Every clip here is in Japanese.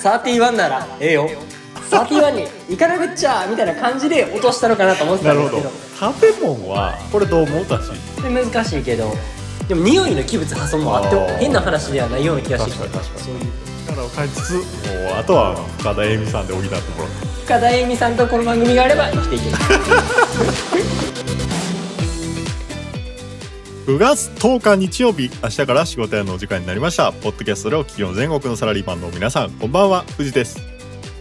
31ならええよ。31に行かなくっちゃみたいな感じで落としたのかなと思ってたなんるほですけど。ど。建物はこれどう思う？たしで難しいけど。でも匂いの器物破損もあって変な話ではないような気がしてきて確かに確かに。そういう。力を感じつつもうあとは深田恵美さんで補ってもらって深田恵美さんとこの番組があれば生きていける9月10日日曜日明日から仕事屋のお時間になりました。ポッドキャストでお聞きの全国のサラリーマンの皆さんこんばんは。藤です。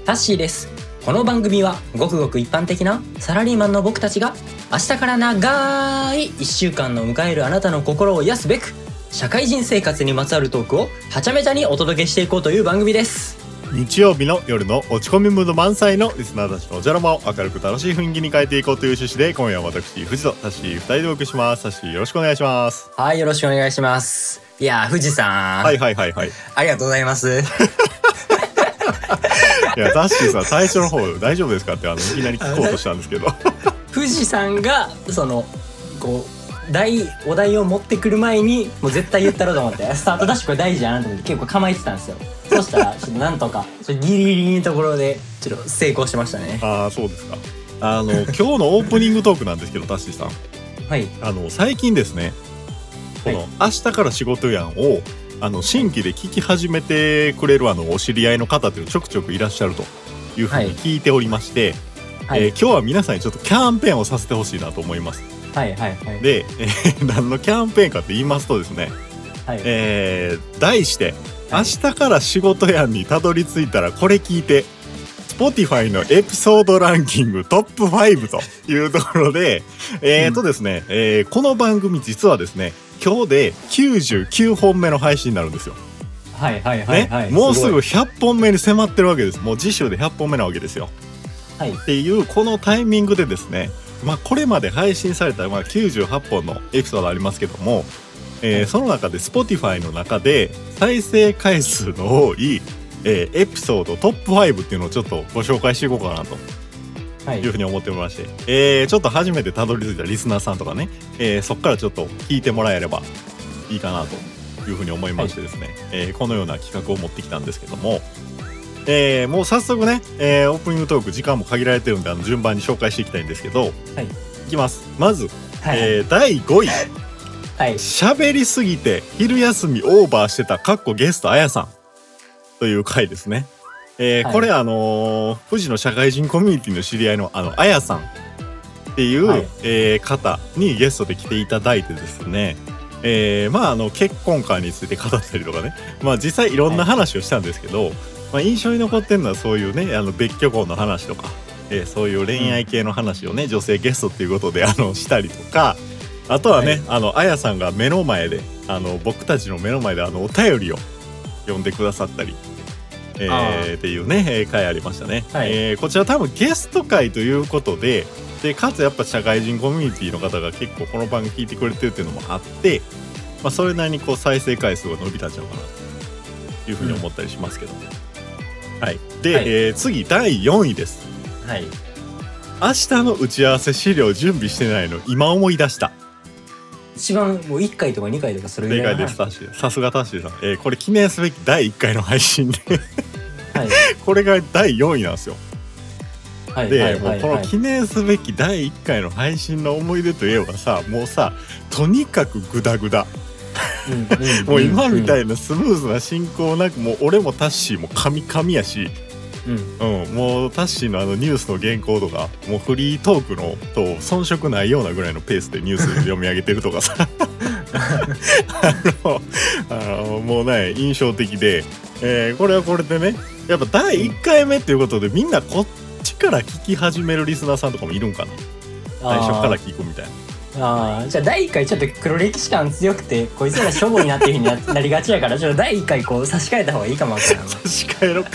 タッシーです。この番組はごくごく一般的なサラリーマンの僕たちが明日から長い1週間の迎えるあなたの心を癒すべく社会人生活にまつわるトークをはちゃめちゃにお届けしていこうという番組です。日曜日の夜の落ち込みムード満載のリスナーたちのおじゃらまを明るく楽しい雰囲気に変えていこうという趣旨で今夜は私藤とタッシー2人でお送りします。タッシーよろしくお願いしますはいよろしくお願いします。いやー富士さん、はいはいはいはい。ありがとうございます。いやタッシーさん最初の方大丈夫ですかってあのいきなり聞こうとしたんですけど。富士山がそのこう題お題を持ってくる前にもう絶対言ったろうと思って。スタートダッシュこれ大事やなと思って結構構えてたんですよそしたらちょっとなんとかちょっとギリギリのところでちょっと成功しましたね。ああそうですか。あの 今日のオープニングトークなんですけどタッシーさん。はい。あの最近ですねこの、はい。明日から仕事やんをあの新規で聞き始めてくれるあのお知り合いの方っていうのちょくちょくいらっしゃるというふうに聞いておりまして、はい、えー今日は皆さんにちょっとキャンペーンをさせてほしいなと思います。はいはいはい。で、えー何のキャンペーンかって言いますとですね、はい。えー題して「明はい日から仕事やんにたどり着いたらこれ聞いて」Spotify のエピソードランキングトップ5というところで、えーとですね、えーこの番組実はですね、今日で99本目の配信になるんですよ。はいはいはいはいね、もうすぐごい100本目に迫ってるわけです。もう次週で100本目なわけですよ。はいっていうこのタイミングでですね、まあ、これまで配信された、まあ、98本のエピソードありますけども、えーはいその中で Spotify の中で再生回数の多い、えーエピソードトップ5っていうのをちょっとご紹介していこうかなと。はい。いうふうに思っておりまして、えーちょっと初めてたどり着いたリスナーさんとかね、えーそこからちょっと聞いてもらえればいいかなというふうに思いましてですね、えーこのような企画を持ってきたんですけども、えーもう早速ね、えーオープニングトーク時間も限られてるんであの順番に紹介していきたいんですけど、はい。いきます。まず、はい。えー第5位はい。喋りすぎて昼休みオーバーしてたかっこゲストあやさん。という回ですね。えーはい。これあのー富士の社会人コミュニティの知り合いのあのあやさん。っていう、はい。えー方にゲストで来ていただいてですね。えーまああの結婚観について語ったりとかね。まあ実際いろんな話をしたんですけど、まあ、印象に残ってるのはそういうねあの別居婚の話とか、えーそういう恋愛系の話をね、女性ゲストっていうことであのしたりとかあとはね、はい。あのあやさんが目の前であの僕たちの目の前であのお便りを読んでくださったり。えあー、っていうね、えー回ありましたね、はい。えーこちら多分ゲスト会ということででかつやっぱ社会人コミュニティの方が結構この番組聞いてくれてるっていうのもあって、まあ、それなりにこう再生回数が伸びたんちゃうかなというふうに思ったりしますけど、はい。で、はい。えー次第4位です。はい。明日の打ち合わせ資料準備してないの今思い出した一番もう1回とか2回とかそれぐ正らいの解ですタッシーさすがタッシーさん、えーこれ記念すべき第1回の配信で。はい。これが第4位なんですよ。はいで、もうこの記念すべき第1回の配信の思い出といえばさもうさとにかくグダグダ。もう今みたいいなスムーズな進行なくもう俺もタッシーもカミカミやし、うん。うん、もうタッシーのあのニュースの原稿とかもうフリートークのと遜色ないようなぐらいのペースでニュース読み上げてるとかさ。あのあのもうね印象的で、えーこれはこれでねやっぱ第1回目っていうことでみんなこっちから聞き始めるリスナーさんとかもいるんかな。最初から聞くみたいな。あーじゃあ第1回ちょっと黒歴史感強くてこいつらしょぼいなっていうふうにな なりがちやからちょっと第1回こう差し替えた方がいいかもわからんわ。差し替えろ。か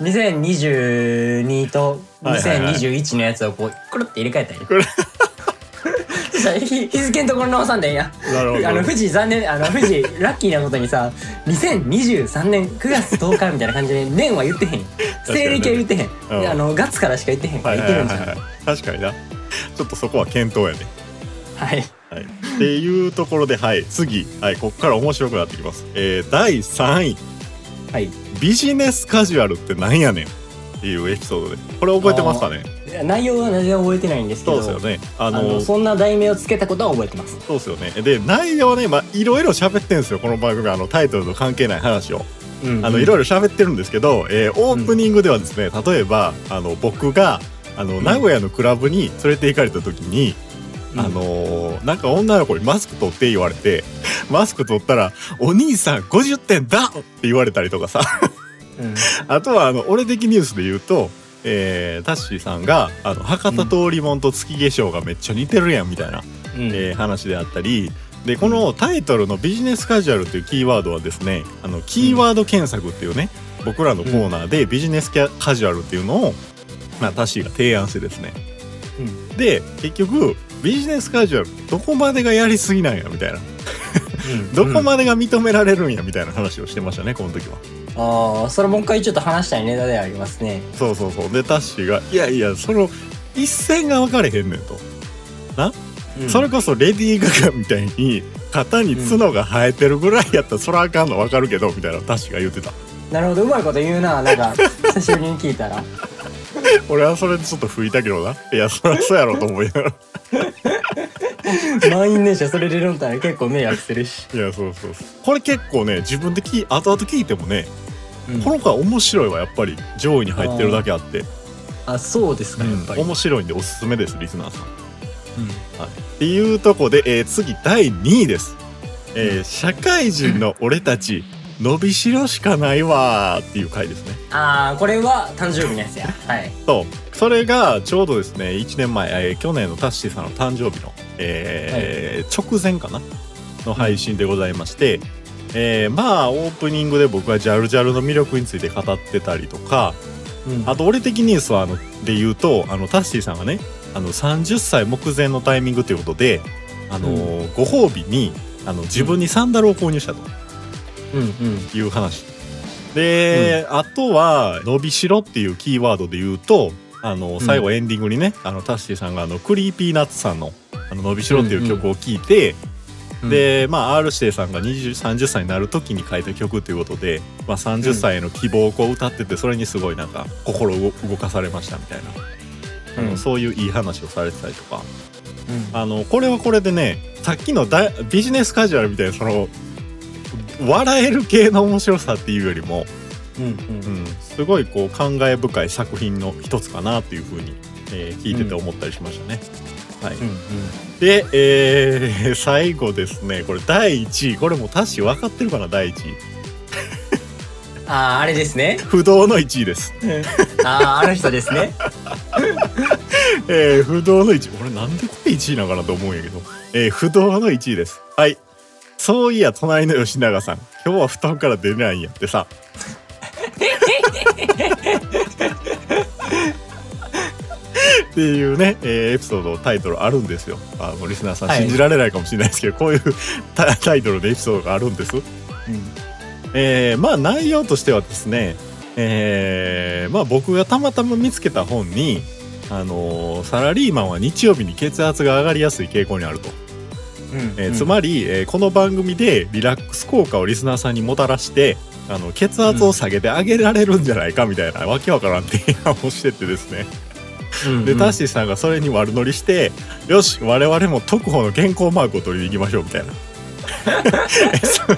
2022とはいはいはい。2021のやつをこうくるって入れ替えたりこれ日日付のところ直さんでんや。なるほど。あの富士残念あの富士ラッキーなことにさ2023年9月10日みたいな感じで年は言ってへん。西暦は言ってへん、うん。であの月からしか言ってへん言ってるんじゃんはい。はいはい確かにな。ちょっとそこは検討やねはい。はい、っていうところで、はい、次、はい、ここから面白くなってきます。えー、第3位、はい。ビジネスカジュアルってなんやねんっていうエピソードで。これ覚えてますかね。内容は全然覚えてないんですけど。そうですよね。ああののそんな題名をつけたことは覚えてます。そうですよね。で内容はねまあいろいろ喋ってんですよ。この番組あのタイトルと関係ない話を。うんあのいろいろ喋ってるんですけど、えーオープニングではですね、例えばあの僕があの名古屋のクラブに連れて行かれた時に、うんあのーなんか女の子にマスク取って言われて マスク取ったら「お兄さん50点だ!」って言われたりとかさ。うん。あとはあの俺的ニュースで言うと、えータッシーさんがあの博多通りもんと月化粧がめっちゃ似てるやんみたいな、うん。えー話であったりでこのタイトルの「ビジネスカジュアル」っていうキーワードはですねあのキーワード検索っていうね僕らのコーナーでビジネスキャカジュアルっていうのを、まあ、タッシーが提案してですね。うん。で結局ビジネスカジュアルどこまでがやりすぎなんやみたいな。うん。どこまでが認められるんやみたいな話をしてましたねこの時は。ああそれもう一回ちょっと話したいネタではありますね。そうそうそう。でタッシーが「いやいやその一線が分かれへんねん」と。うん。それこそレディー・ガガみたいに肩に角が生えてるぐらいやったらそらあかんの分かるけどみたいなタッシーが言ってた。なるほどうまいこと言うななんか久しぶりに聞いたら 俺はそれでちょっと吹いたけどな。いやそりゃそうやろと思いながら。満員電車それでるんたら結構迷惑するし、いやそうそうそう。これ結構ね自分で聞い後々聞いてもね、うん。この子は面白いわ。やっぱり上位に入ってるだけあって。あそうですかやっぱり、面白いんでおすすめですリスナーさん。うん。っていうとこで、えー次第2位です、えー社会人の俺たち伸びしろしかないわーっていう回ですね。ああこれは誕生日のやつや。はい。そう。それがちょうどですね1年前、えー去年のタッシーさんの誕生日の、えー直前かな？の配信でございまして、えーまあオープニングで僕はジャルジャルの魅力について語ってたりとかうん。あと俺的ニュースはあので言うとあのタッシーさんがねあの30歳目前のタイミングということで、あのーご褒美にあの自分にサンダルを購入したとうんうん。いう話。で、あとは「伸びしろ」っていうキーワードで言うとあの最後エンディングにね、あのタッシーさんがあのクリーピーナッツさんの「あの伸びしろ」っていう曲を聴いて、うんでまあ R 指定さんが20 30歳になる時に書いた曲ということで、まあ、30歳への希望をこう歌っててそれにすごいなんか心動動かされましたみたいな、あのうん。そういういい話をされてたりとか。うん。あのこれはこれでねさっきのだビジネスカジュアルみたいなその笑える系の面白さっていうよりも、うんうんうん、すごいこう感慨深い作品の一つかなっていうふうに、えー聞いてて思ったりしましたね。はい、うんで、えー 最後ですね。これ第1位。これもタッシー分かってるかな第1位。あああれですね。不動の1位です。あああの人ですね。えー不動の1位。俺なんでこれ1位なのかなと思うんやけど、えー不動の1位です。はいそういや隣の吉永さん。今日は布団から出ないんやってさ。っていうね、えーエピソードタイトルあるんですよ。あのリスナーさんはい。信じられないかもしれないですけど、こういうタタイトルでエピソードがあるんです。えーまあ内容としてはですね、えーまあ僕がたまたま見つけた本に、あのーサラリーマンは日曜日に血圧が上がりやすい傾向にあると、うんえーつまり、えーこの番組でリラックス効果をリスナーさんにもたらしてあの血圧を下げてあげられるんじゃないかみたいな、わけわからん提案をしててですね。うんでタッシーさんがそれに悪乗りして「よし我々も特報の健康マークを取りに行きましょう」みたいな。そ う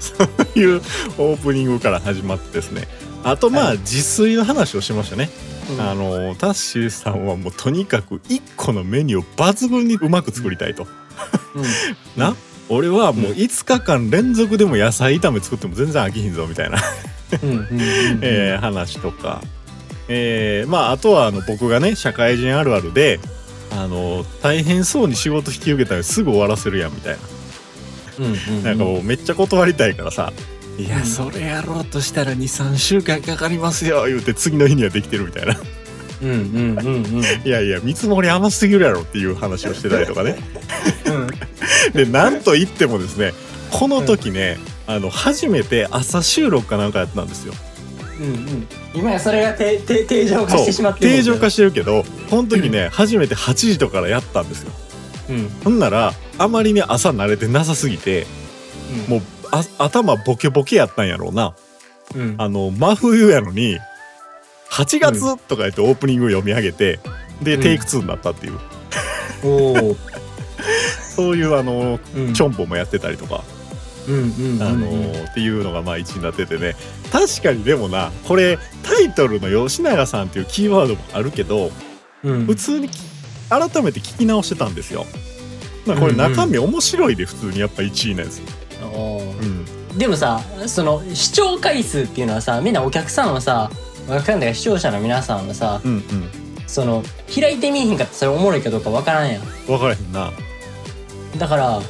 そういうオープニングから始まってですね。あとまあ、はい。自炊の話をしましたね、うん。あのタッシーさんはもうとにかく1個のメニューを抜群にうまく作りたいと、うんな？俺はもう5日間連続でも野菜炒め作っても全然飽きひんぞみたいな。えー話とか、えーまああとはあの僕がね社会人あるあるであの大変そうに仕事引き受けたらすぐ終わらせるやんみたいな。なんかもうめっちゃ断りたいからさ「いやうん。それやろうとしたら23週間かかりますよ」言うて次の日にはできてるみたいなうんうんうんうん。いやいや見積もり甘すぎるやろっていう話をしてたりとかね。うん。でなんと言ってもですねこの時ね、あの初めて朝収録かなんかやったんですよ。うんうん。今やそれが定定定常化してしまってる定常化してるけどこの時ね、初めて8時とかからやったんですようんほんならあまりに朝慣れてなさすぎてもうあ頭ボケボケやったんやろうなうんあの真冬やのに8月とか言ってオープニング読み上げて、でうん。テイク2になったっていう、おおそういうあのうん。チョンボもやってたりとか、うんうんうんあのっていうのがまあ1になっててね。確かにでもなこれタイトルの吉永さんっていうキーワードもあるけどうん。普通にき改めて聞き直してたんですよ。まあこれうんうん。中身面白いで普通にやっぱ1位のやつ。おー。うん。でもさその視聴回数っていうのはさみんなお客さんはさお客さんだから視聴者の皆さんはさうんその開いてみいひんかったらそれおもろいかどうかわからんやん。うん分からへんな。だから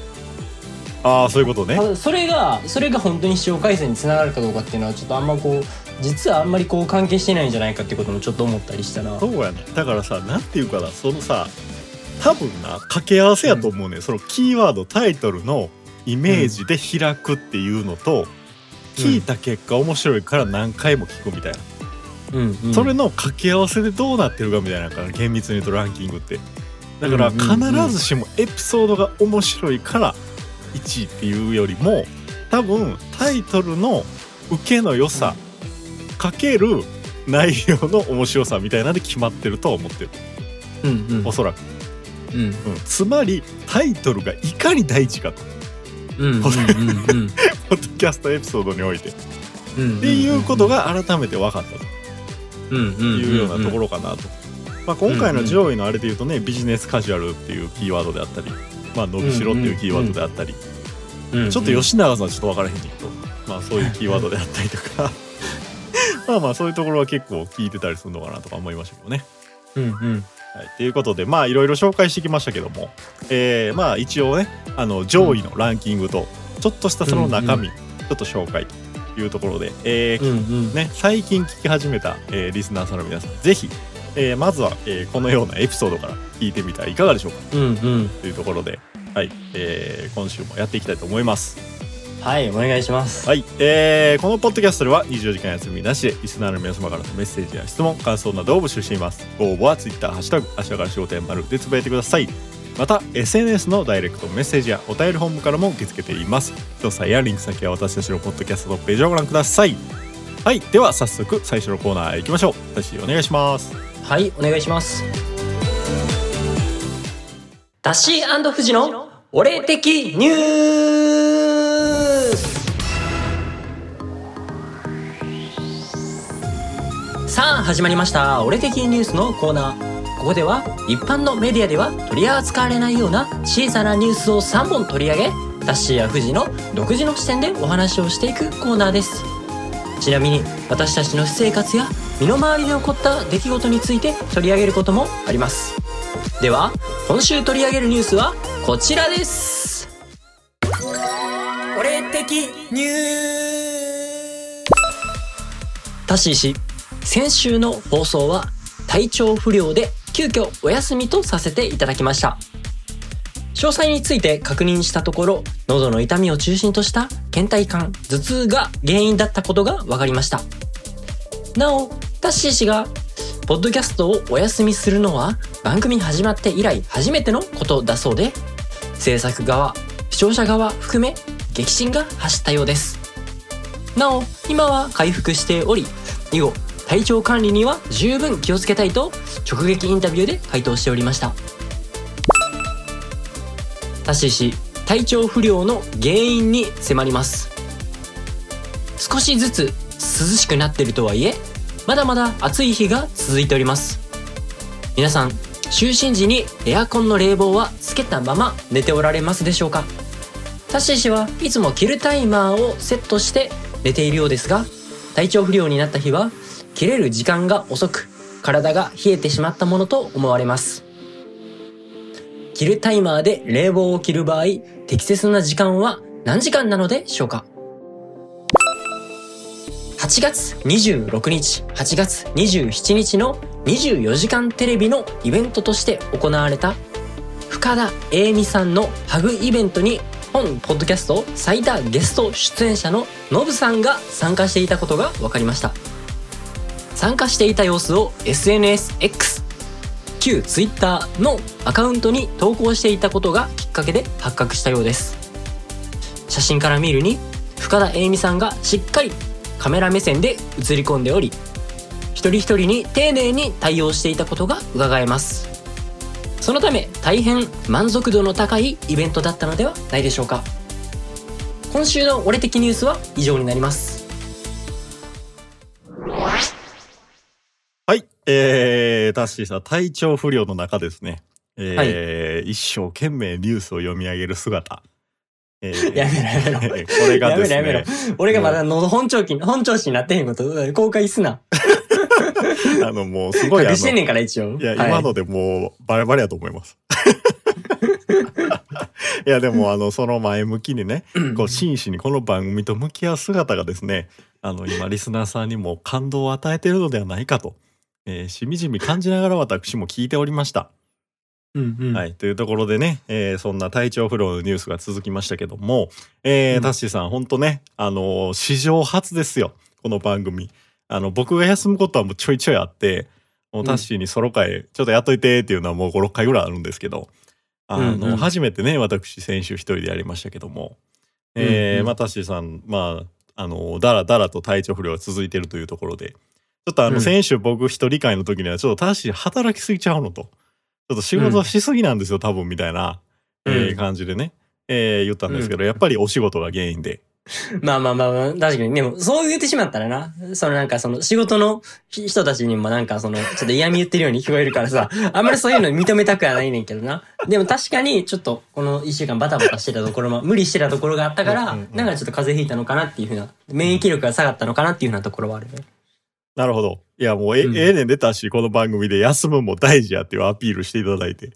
ああそういうことね。それがそれが本当に視聴回数につながるかどうかっていうのはちょっとあんまこう実はあんまりこう関係してないんじゃないかっていうこともちょっと思ったりしたな。そうやね。だからさなんていうかなそのさ多分な掛け合わせやと思うね、そのキーワードタイトルのイメージで開くっていうのと、聞いた結果面白いから何回も聞くみたいな、うんうん。それの掛け合わせでどうなってるかみたいなのから厳密に言うとランキングって。だからうんうんうん。必ずしもエピソードが面白いから1位っていうよりも多分タイトルの受けの良さかける内容の面白さみたいなんで決まってるとは思ってる。うんうん。おそらく、うん。うん、つまりタイトルがいかに大事かと。うんうんうんポッドキャストエピソードにおいて。っうんていうことが改めて分かったと。うんうんいうようなところかなと。ま、今回の上位のあれで言うとね、ビジネスカジュアルっていうキーワードであったり、まあ、伸びしろっていうキーワードであったり、ちょっと吉永さんちょっと分からへんねんけど、まあ、そういうキーワードであったりとかまあまあそういうところは結構聞いてたりするのかなとか思いましたけどね。うんうんはい、ということでまあいろいろ紹介してきましたけども、えーまあ一応ねあの上位のランキングとちょっとしたその中身、ちょっと紹介いうところで、えーうんうん。ね、最近聞き始めた、えーリスナーさんの皆さんぜひ、えーまずは、えーこのようなエピソードから聞いてみたらいかがでしょうか？うんうん。というところで、はいえー今週もやっていきたいと思います。はいお願いします。はい、えーこのポッドキャストでは24時間休みなしでリスナーの皆様からのメッセージや質問感想などを募集しています。ご応募は Twitter「ハッシュタグ明日から仕事や丸」でつぶやいてくださいまた SNS のダイレクトメッセージやお便り本部からも受け付けています。詳細やリンク先は私たちのポッドキャストのページをご覧ください。はいでは早速最初のコーナーへ行きましょう。私お願いします。はいお願いします。ダッシー富士のお礼的ニュース。さあ始まりました「俺的ニュース」のコーナー。ここでは一般のメディアでは取り扱われないような小さなニュースを3本取り上げダッシーや富士の独自の視点でお話をしていくコーナーです。ちなみに私たちの私生活や身の回りで起こった出来事について取り上げることもありますでは今週取り上げるニュースはこちらです。俺的ニュー。タッシー氏先週の放送は体調不良で急遽お休みとさせていただきました。詳細について確認したところ喉の痛みを中心とした倦怠感頭痛が原因だったことが分かりました。なおタッシー氏がポッドキャストをお休みするのは番組始まって以来初めてのことだそうで制作側視聴者側含め激震が走ったようです。なお今は回復しており以後体調管理には十分気をつけたいと直撃インタビューで回答しておりました。タシ氏体調不良の原因に迫ります。少しずつ涼しくなってるとはいえまだまだ暑い日が続いております。皆さん就寝時にエアコンの冷房はつけたまま寝ておられますでしょうか？タッシー氏はいつもキルタイマーをセットして寝ているようですが体調不良になった日は切れる時間が遅く体が冷えてしまったものと思われます。切るタイマーで冷房を切る場合適切な時間は何時間なのでしょうか？8月26日8月27日の24時間テレビのイベントとして行われた深田栄美さんのハグイベントに本ポッドキャスト最多ゲスト出演者のノブさんが参加していたことが分かりました。参加していた様子を SNSX 旧 Twitter のアカウントに投稿していたことがきっかけで発覚したようです。写真から見るに深田栄美さんがしっかりカメラ目線で映り込んでおり一人一人に丁寧に対応していたことが伺えます。そのため大変満足度の高いイベントだったのではないでしょうか。今週の俺的ニュースは以上になります。えー、タッシーさん、体調不良の中ですね。えー一生懸命ニュースを読み上げる姿。えーやめろやめろ これがですね。やめろやめ俺がまだ喉本調子に本調子になってへんこと公開すな あの、もうすごい隠してんねんから一応いや、はい今のでもうバレバレやと思います。いや、でもあの、その前向きにね、こう真摯にこの番組と向き合う姿がですね、あの、今リスナーさんにも感動を与えているのではないかと、えーしみじみ感じながら私も聞いておりました。うんうんはい。というところでね、えーそんな体調不良のニュースが続きましたけども、えーうんタッシーさん、本当ね、あのー史上初ですよ。この番組。あの、僕が休むことはもうちょいちょいあって、もうタッシーにソロ会、ちょっとやっといてっていうのはもう5、6回ぐらいあるんですけど、あの、うんうん初めてね、私、先週一人でやりましたけども、えーうんうんまあ、タッシーさん、まあ、あの、だらだらと体調不良が続いているというところで、ちょっとあの、うん先週僕一人会の時には、ちょっとタッシー働きすぎちゃうのと。ちょっと仕事しすぎなんですよ、多分みたいな、え感じでね、えー言ったんですけど、やっぱりお仕事が原因で。まあまあまあまあ、確かに。でも、そう言ってしまったらな。そのなんかその仕事の人たちにもなんかその、ちょっと嫌味言ってるように聞こえるからさ、あんまりそういうの認めたくはないねんけどな。でも確かにちょっとこの一週間バタバタしてたところも、無理してたところがあったから、なんかちょっと風邪ひいたのかなっていうふうな、免疫力が下がったのかなっていうふうなところはあるね。なるほど。いや、もうえ、うんええねん出たし、この番組で休むも大事やっていうアピールしていただいて。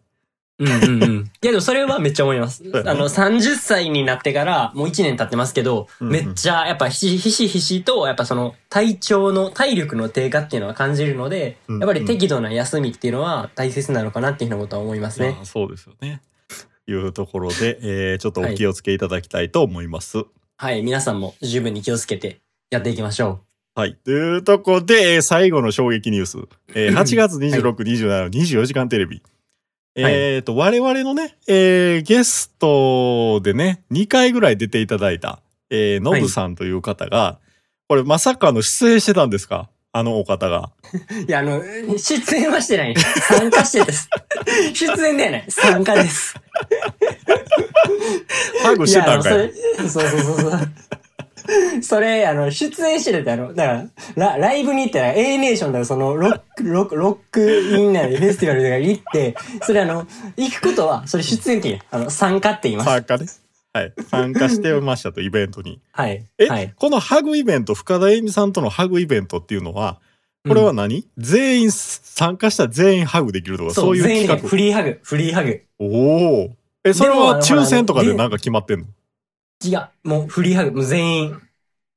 うんうんうん。いやでもそれはめっちゃ思います。あの、30歳になってからもう1年経ってますけど、うんうんめっちゃやっぱひしひしひしと、やっぱその体調の、体力の低下っていうのは感じるので、うんやっぱり適度な休みっていうのは大切なのかなっていうふうなことは思いますねそうですよね。いうところで、えーちょっとお気をつけいただきたいと思います。はい、皆さんも十分に気をつけてやっていきましょはい。というところで、えー最後の衝撃ニュース。えー 8月26、27、24時間テレビ。えっ、と、我々のね、えーゲストでね、2回ぐらい出ていただいた、えー、ノブさんという方が、これまさかの出演してたんですか？あのお方が。う。いや、あの、出演はしてない。参加してです。出演ではない。参加です。ハグしてたんかい。いそうそうそうそう。それ、あの、出演してるって、あの、だから、ラライブに行ったら、A ネーションとか、その、ロック、ロック、ロックインなり、フェスティバルとかに行って、それあの、行くことは、それ出演って言うあの、参加って言います。参加ね。はい。参加してましたと、イベントに。はい。え、はい。このハグイベント、深田恵美さんとのハグイベントっていうのは、これは何、全員、参加したら全員ハグできるとか、そういう全員企画？でフリーハグ、フリーハグ。おお。え、それは抽選とかでなんか決まってんの？違う、もうフリーハグ、もう全員。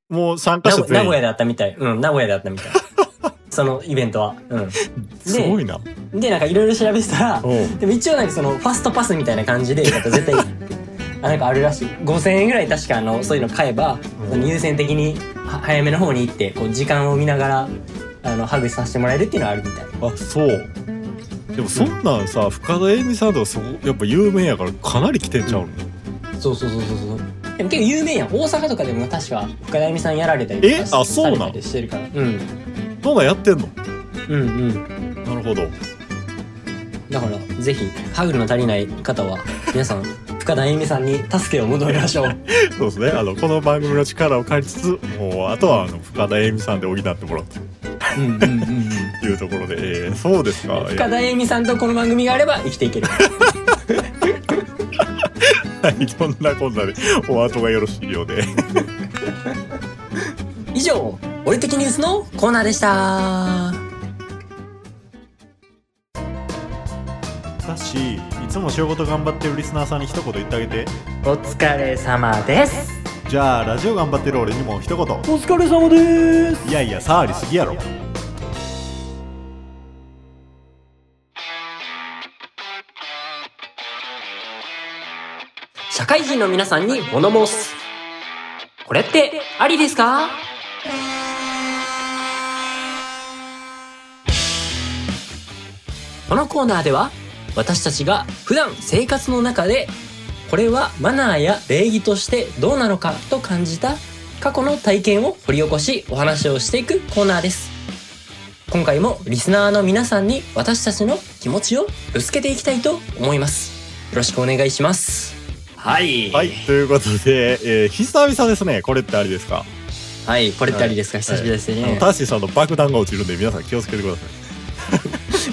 もう参加名者全員。古名古屋であったみたい。うん、名古屋であったみたい。そのイベントは。うん。すごいな。で、なんかいろいろ調べてたら、でも一応なんかそのファストパスみたいな感じで、絶対、あなんかあるらしい。5000円ぐらい確かあの、そういうの買えば、優先的には早めの方に行って、こう時間を見ながら、あの、ハグさせてもらえるっていうのはあるみたい。あ、そう。でもそんなんさ、深田恵美さんとかそこ、やっぱ有名やからかなり来てんちゃうの、そうそうそうそうそう。でも結構有名やん。大阪とかでも確か深田恵美さんやられたりとかえ？あそうなん？されたりしてるから。うん。そんなんやってんの？うんうん。なるほど。だから、ぜひ、ハグの足りない方は、皆さん、深田恵美さんに助けを求めましょう。そうですね。あの、この番組の力を借りつつ、もう、あとは、あの、深田恵美さんで補ってもらううんうんうんうん。と いうところで、えーそうですか。深田恵美さんとこの番組があれば生きていける。はい、そんなこんなで、お後がよろしいようで。以上、俺的ニュースのコーナーでした。だし、いつも仕事頑張ってるリスナーさんに一言言ってあげて。お疲れ様です。じゃあ、ラジオ頑張ってる俺にも一言。お疲れ様です。いやいや、触りすぎやろ。会人の皆さんに物申す。これってありですか？このコーナーでは私たちが普段生活の中でこれはマナーや礼儀としてどうなのかと感じた過去の体験を掘り起こしお話をしていくコーナーです。今回もリスナーの皆さんに私たちの気持ちをぶつけていきたいと思います。よろしくお願いします。はいはい、ということで、えー、久々ですね。これってありですか？はいこれってありですか、久しぶりですね、タッシーさんの爆弾が落ちるんで、皆さん気をつけてくださ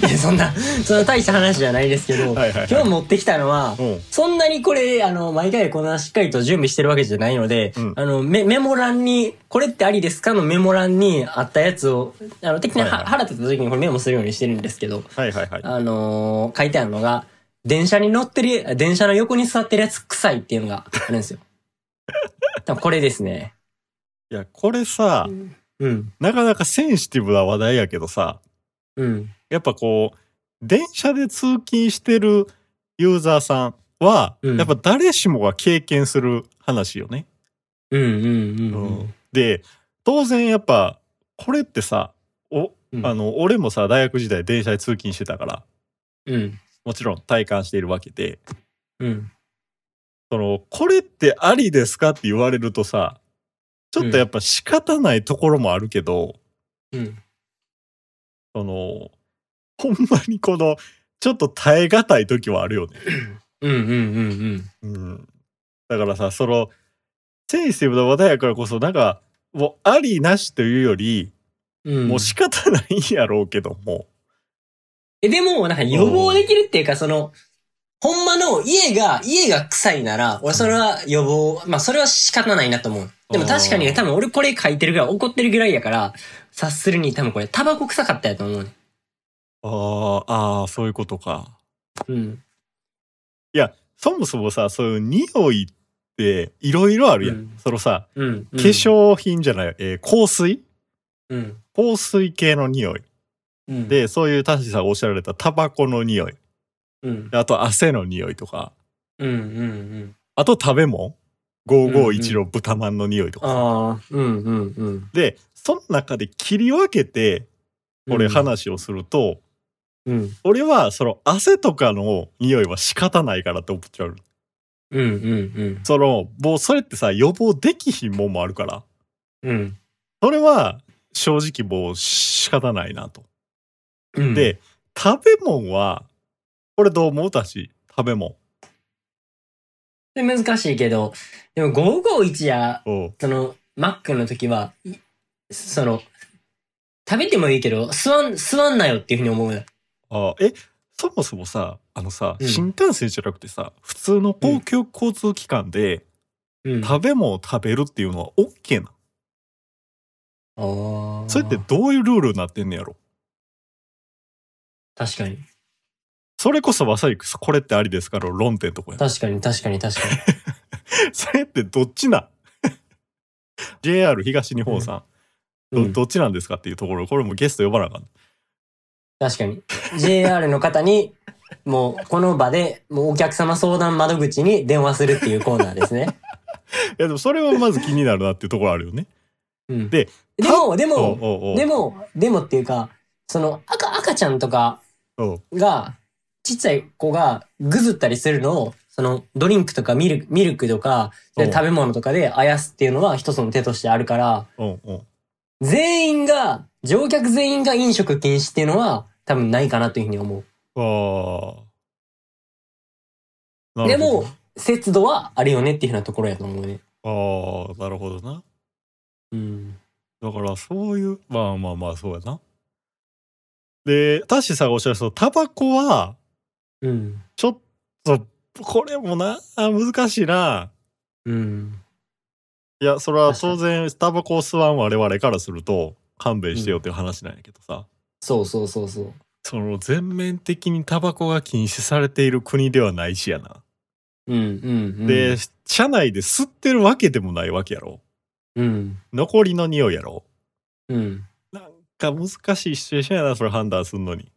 い やそんなそんな大した話じゃないですけど、い。はいはい、はい。今日持ってきたのは、うん。そんなにこれ、あの、毎回こんなしっかりと準備してるわけじゃないので、うんあの、メ、メモ欄に、これってありですか？のメモ欄にあったやつを、あの、適当にははいはい払ってた時にこれメモするようにしてるんですけど、はいはいはい。あのー書いてあるのが、電車に乗ってる、電車の横に座ってるやつ臭いっていうのがあるんですよ。多分これですね。いや、これさ、うん。なかなかセンシティブな話題やけどさ、うん。やっぱこう、電車で通勤してるユーザーさんは、うんやっぱ誰しもが経験する話よね。うんうんうんうん。で、当然やっぱ、これってさ、お、うんあの、俺もさ、大学時代電車で通勤してたから、うん。もちろん体感しているわけで、うん。その、これってありですかって言われるとさ、ちょっとやっぱ仕方ないところもあるけど、うん。その、ほんまにこの、ちょっと耐え難い時はあるよね。うんうんうんうん。だからさ、その、センシティブな話題やからこそ、なんか、もうありなしというより、うん。うんもう仕方ないんやろうけども。え、でも、なんか予防できるっていうか、その、ほんまの家が、家が臭いなら、俺それは予防、まあそれは仕方ないなと思う。でも確かにね、多分俺これ書いてるぐらい、怒ってるぐらいやから、察するに多分これタバコ臭かったやと思うね。あーあー、そういうことか。うん。いや、そもそもさ、そういう匂いっていろいろあるやん。うんそのさ、うん。化粧品じゃない、えー香水？うん。香水系の匂い。うん。、で、そういうタシさんがおっしゃられたタバコの匂い。うん。あと汗の匂いとか。うん。うん。あと食べ物 ?551 の豚まんの匂いとかうんうんうん。で、その中で切り分けて、これうん。話をすると、うん。俺はその汗とかの匂いは仕方ないからって思っちゃう。うんうんうん。その、もうそれってさ、予防できひんもんもあるから。うん。それは正直もう仕方ないなと。うん、で、食べ物は、これどう思う？たし、食べ物。で難しいけど、でも551や、その、マックの時は、いその、食べてもいいけど、吸わん、吸わんなよっていうふうに思うよ。あえ、そもそもさ、あのさ、うん新幹線じゃなくてさ、普通の公共交通機関でうん。食べ物を食べるっていうのは OK な。あーそれってどういうルールになってんねやろ？確かに。それこそまさにこれってありですか？ら論点とこや。確かに、確かに、確かに。それってどっちなん ?JR 東日本さん、うんど、どっちなんですかっていうところ、これもゲスト呼ばなあかん。確かに。JR の方に、もう、この場で、もうお客様相談窓口に電話するっていうコーナーですね。いやでもそれはまず気になるなっていうところあるよね。うん。で、でも、でも、でも、でもっていうか、その、赤、赤ちゃんとかが、ちっちゃい子がぐずったりするのを、その、ドリンクとかミルク、ミルクとか、食べ物とかであやすっていうのは一つの手としてあるから、全員が、乗客全員が飲食禁止っていうのは、多分ないかなというふうに思う。ああ。でも、節度はあるよねっていうふうなところやと思うね。ああ、なるほどな。うん。だからそういう、まあまあまあそうやな。で、タッシーさんがおっしゃると、タバコは、うん。ちょっと、これもな、あ難しいな。うん。いや、それは当然、タバコを吸わん我々からすると、勘弁してよっていう話なんやけどさ。そうそうそうそう。その全面的にタバコが禁止されている国ではないしやな。うんうんうん。で、車内で吸ってるわけでもないわけやろ。うん。残りの匂いやろ。うん。か難しいシチュエーションやな、それ判断するのに。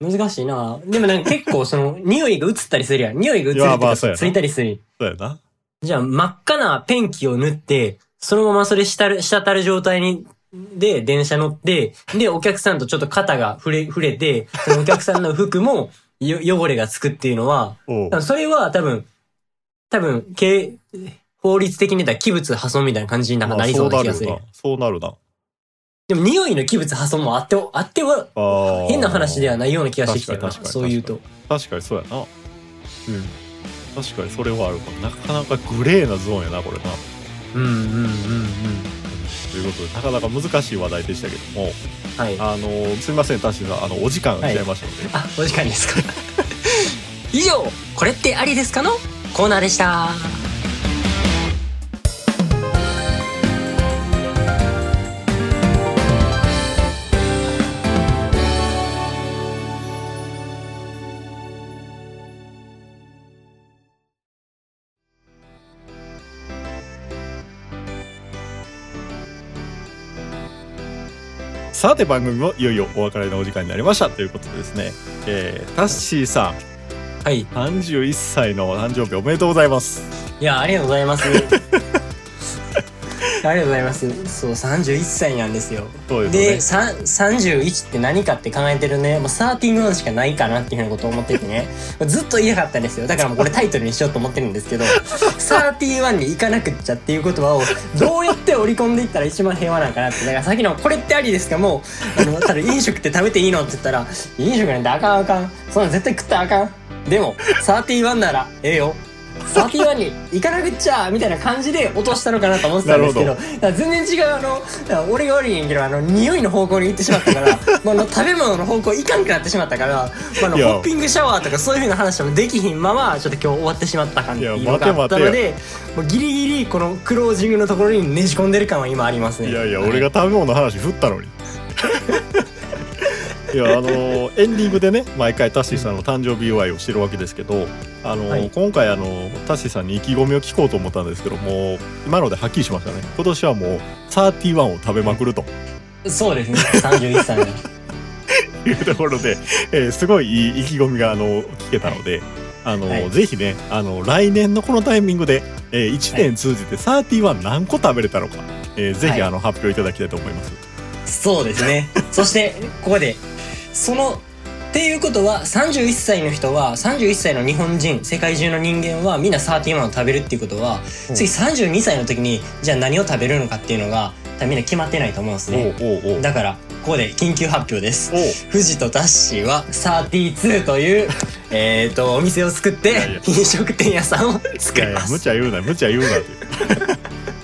難しいな。でもなんか結構その、匂いが移ったりするやん。匂いが移るとかついたりする。そうやな。じゃあ真っ赤なペンキを塗って、そのままそれしたる、滴る状態に、で、電車乗って、で、お客さんとちょっと肩が触れ、触れて、そのお客さんの服も、よ、汚れがつくっていうのは、それは多分、多分、け法律的に言ったら器物破損みたいな感じになりそうな気がする。まあそうなるよな。でも匂いの器物破損もあって、あっては変な話ではないような気がしてきたよな。確かに確かにそう言うと。確かにそうやな。うん。確かにそれはあるかも。なかなかグレーなゾーンやな、これな。うんうんうんうん。ということで、なかなか難しい話題でしたけども、はい。あのすみません、タッシーさん、あの、お時間が来ちゃいましたので、あ、お時間ですか。以上、これってありですかのコーナーでした。さて番組もいよいよお別れのお時間になりましたということでですね、えータッシーさんはい。31歳の誕生日おめでとうございますいや、ありがとうございます。ありがとうございます。そう、31歳なんですよ。そうですで、ね？さん31って何かって考えてるね、もう31しかないかなっていうふうなことを思っててね、ずっと言いたかったんですよ。だからもうこれタイトルにしようと思ってるんですけど、31に行かなくっちゃっていう言葉をどうやって織り込んでいったら一番平和なんかなって。だからさっきのこれってありですか？もう、あの、ただ飲食って食べていいのって言ったら、飲食なんてあかんあかん。そんなん絶対食ったらあかん。でも、31ならええよ。31に行かなくっちゃみたいな感じで落としたのかなと思ってたんですけど全然違うあの俺が悪いんやけどあの匂いの方向に行ってしまったからもうあの食べ物の方向いかんくなってしまったから、まあ、あのいや。ホッピングシャワーとかそういうふうな話もできひんままちょっと今日終わってしまった感っていうのがあったのでもうギリギリこのクロージングのところにねじ込んでる感は今ありますね。いやいや、は俺が食べ物の話振ったのに。いやあのエンディングでね毎回タッシーさんの誕生日祝いをしてるわけですけど、あのはい。今回あのタッシーさんに意気込みを聞こうと思ったんですけどもう今のではっきりしましたね。今年はもう31を食べまくると。そうですね。31歳の。いうところで、えーすごいいい意気込みがあの聞けたので。あのはい。ぜひねあの来年のこのタイミングで、え1年通じて31何個食べれたのか、えーぜひ、はい。あの発表いただきたいと思います。そうですね。そして、ここで、その、っていうことは、31歳の人は、31歳の日本人、世界中の人間は、みんな31を食べるっていうことは、うん次32歳の時に、じゃあ何を食べるのかっていうのが、みんな決まってないと思うんですね。だから、ここで緊急発表です。富士とタッシーは32という、えっと、お店を作っていやいや、飲食店屋さんをいやいや作ります。無茶言うな無茶言うなっ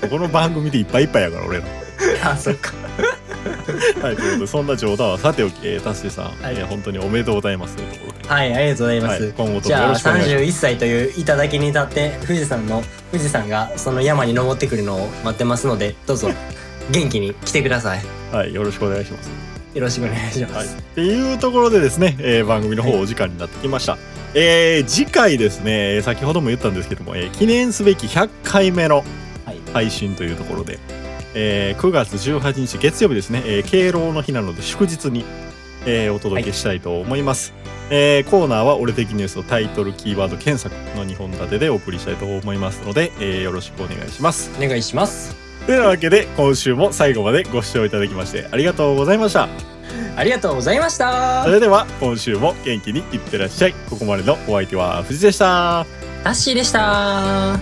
て この番組でいっぱいいっぱいやから俺らあ、そっか。はいということでそんな冗談はさておき、えー、タッシーさん、はい。えー本当におめでとうございます。というところで、はい、ありがとうございます。はい、今後ともじゃあよろしくお願いします。31歳という頂に立って富士山の富士山がその山に登ってくるのを待ってますのでどうぞ 元気に来てください。はいよろしくお願いします。よろしくお願いしまはい、っす、ていうところでですね、えー番組の方はい。お時間になってきました、えー次回ですね先ほども言ったんですけども、えー記念すべき100回目のはい。配信というところで、えー9月18日月曜日ですね、えー敬老の日なので祝日に、えーお届けしたいと思います、えーコーナーは「俺的ニュース」をタイトルキーワード検索の2本立てでお送りしたいと思いますので、えーよろしくお願いします。お願いします。というわけで今週も最後までご視聴いただきましてありがとうございました。ありがとうございました。それでは今週も元気にいってらっしゃい。ここまでのお相手は藤でした。タッシーでした